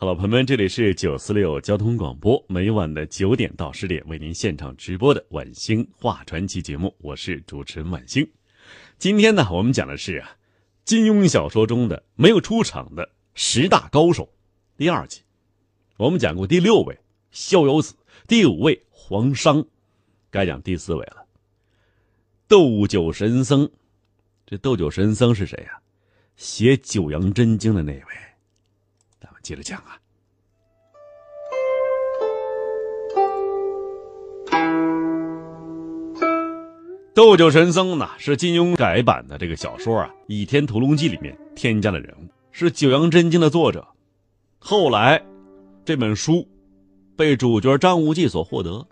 好了，朋友们，这里是九四六交通广播，每晚的九点到十点为您现场直播的晚星话传奇节目，我是主持人晚星。今天呢，我们讲的是啊，金庸小说中的没有出场的十大高手第二集。我们讲过第六位逍遥子，第五位黄商，该讲第四位了。斗酒神僧，这斗酒神僧是谁呀？写《九阳真经》的那位。接着讲啊。斗酒神僧呢，是金庸改版的这个小说啊《倚天屠龙记》里面添加的人物，是《九阳真经》的作者。后来，这本书被主角张无忌所获得。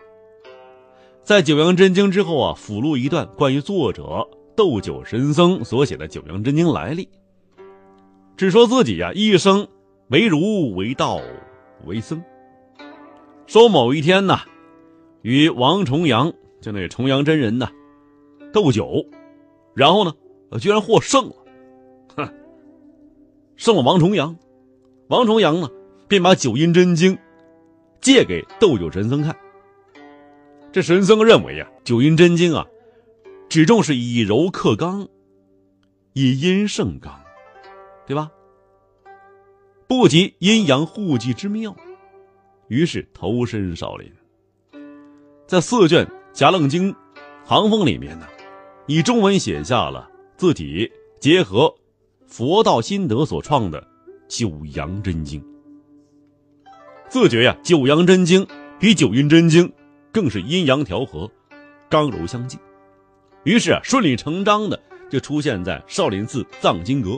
在《九阳真经》之后啊，附录一段关于作者斗酒神僧所写的《九阳真经》来历，只说自己呀一生。为儒为道为僧。说某一天呢，与王重阳就那重阳真人呢斗酒，然后呢，居然获胜了，哼，胜了王重阳。王重阳呢，便把《九阴真经》借给斗酒神僧看。这神僧认为呀，《九阴真经》啊，只重是以柔克刚，以阴胜刚，对吧？不及阴阳互济之妙，于是投身少林。在四卷《夹楞经》行风里面呢，以中文写下了自己结合佛道心得所创的《九阳真经》。自觉呀，《九阳真经》比《九阴真经》更是阴阳调和、刚柔相济，于是啊，顺理成章的就出现在少林寺藏经阁。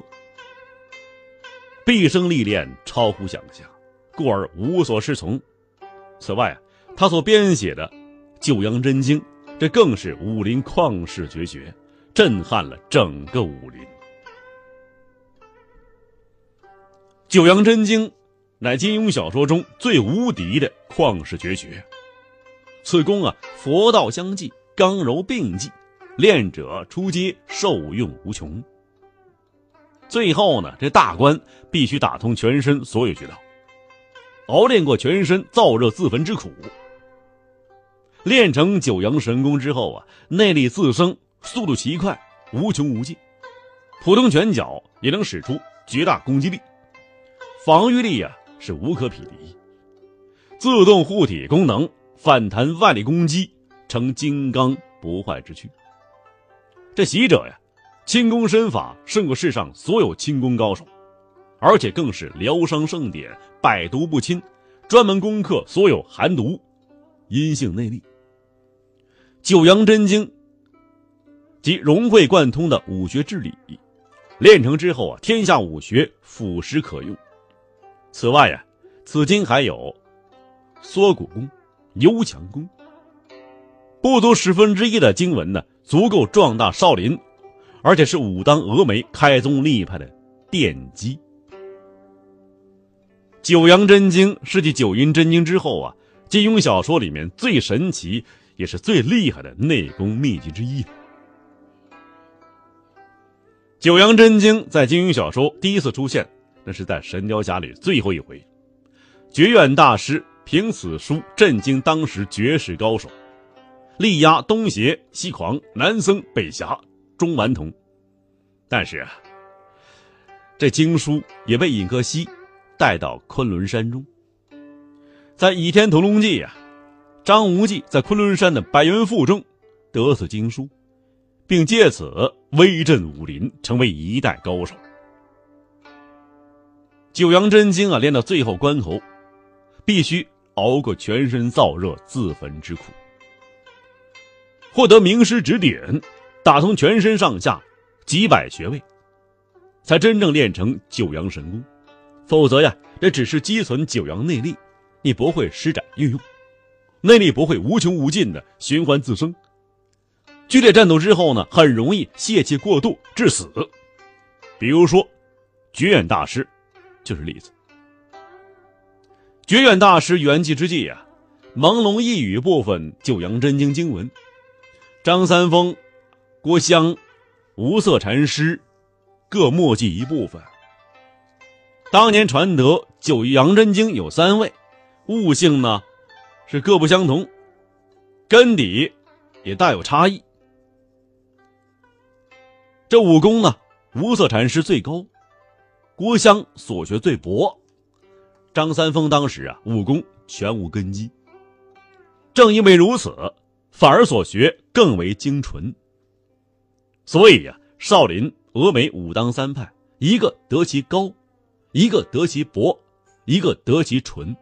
毕生历练超乎想象，故而无所适从。此外，他所编写的《九阳真经》，这更是武林旷世绝学，震撼了整个武林。《九阳真经》乃金庸小说中最无敌的旷世绝学，此功啊，佛道相济，刚柔并济，练者出阶受用无穷。最后呢，这大关必须打通全身所有穴道，熬练过全身燥热自焚之苦，练成九阳神功之后啊，内力自生，速度奇快，无穷无尽，普通拳脚也能使出绝大攻击力，防御力呀是无可匹敌，自动护体功能，反弹外力攻击，成金刚不坏之躯。这习者呀。轻功身法胜过世上所有轻功高手，而且更是疗伤盛典，百毒不侵，专门攻克所有寒毒、阴性内力。九阳真经及融会贯通的武学治理，练成之后啊，天下武学俯拾可用。此外呀，此经还有缩骨功、幽强功，不足十分之一的经文呢，足够壮大少林。而且是武当峨眉开宗立派的奠基。九阳真经是继九阴真经之后啊，金庸小说里面最神奇也是最厉害的内功秘籍之一。九阳真经在金庸小说第一次出现，那是在《神雕侠侣》最后一回，绝远大师凭此书震惊当时绝世高手，力压东邪、西狂、南僧、北侠。中顽童，但是啊，这经书也被尹克西带到昆仑山中。在《倚天屠龙记》呀，张无忌在昆仑山的白云赋中得此经书，并借此威震武林，成为一代高手。九阳真经啊，练到最后关头，必须熬过全身燥热自焚之苦，获得名师指点。打通全身上下几百穴位，才真正练成九阳神功。否则呀，这只是积存九阳内力，你不会施展运用。内力不会无穷无尽的循环自生。剧烈战斗之后呢，很容易泄气过度致死。比如说，绝远大师就是例子。绝远大师圆寂之际啊，朦胧一语部分九阳真经经文，张三丰、郭襄、无色禅师各墨迹一部分。当年传得九阳真经有三位，悟性呢是各不相同，根底也大有差异。这武功呢，无色禅师最高，郭襄所学最薄，张三丰当时啊武功全无根基。正因为如此，反而所学更为精纯。所以呀，少林、峨眉武当三派，一个得其高，一个得其薄，一个得其纯。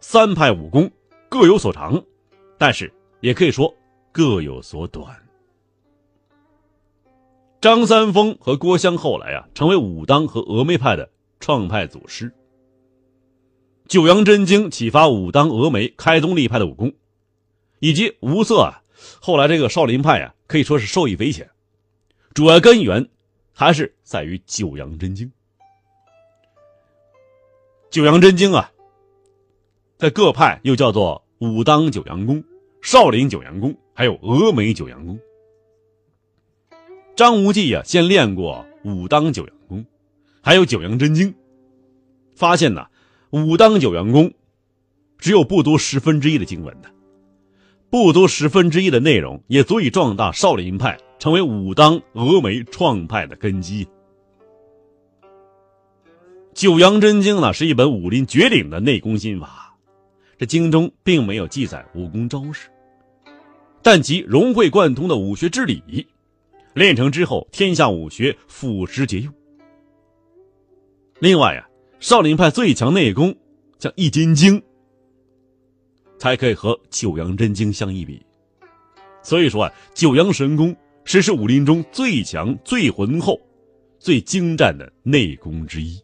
三派武功各有所长，但是也可以说各有所短。张三丰和郭襄后来啊，成为武当和峨眉派的创派祖师。九阳真经启发武当、峨眉开宗立派的武功，以及无色啊，后来这个少林派啊，可以说是受益匪浅。主要根源还是在于九阳真经。九阳真经啊，在各派又叫做武当九阳功、少林九阳功，还有峨眉九阳功。张无忌呀，先练过武当九阳功，还有九阳真经，发现呢，武当九阳功只有不多十分之一的经文的，不足十分之一的内容也足以壮大少林派，成为武当、峨眉创派的根基。九阳真经呢，是一本武林绝顶的内功心法，这经中并没有记载武功招式，但其融会贯通的武学之理。练成之后，天下武学俯拾皆用。另外呀，少林派最强内功叫《易筋经》，才可以和九阳真经相一比。所以说啊，九阳神功实是武林中最强、最浑厚、最精湛的内功之一。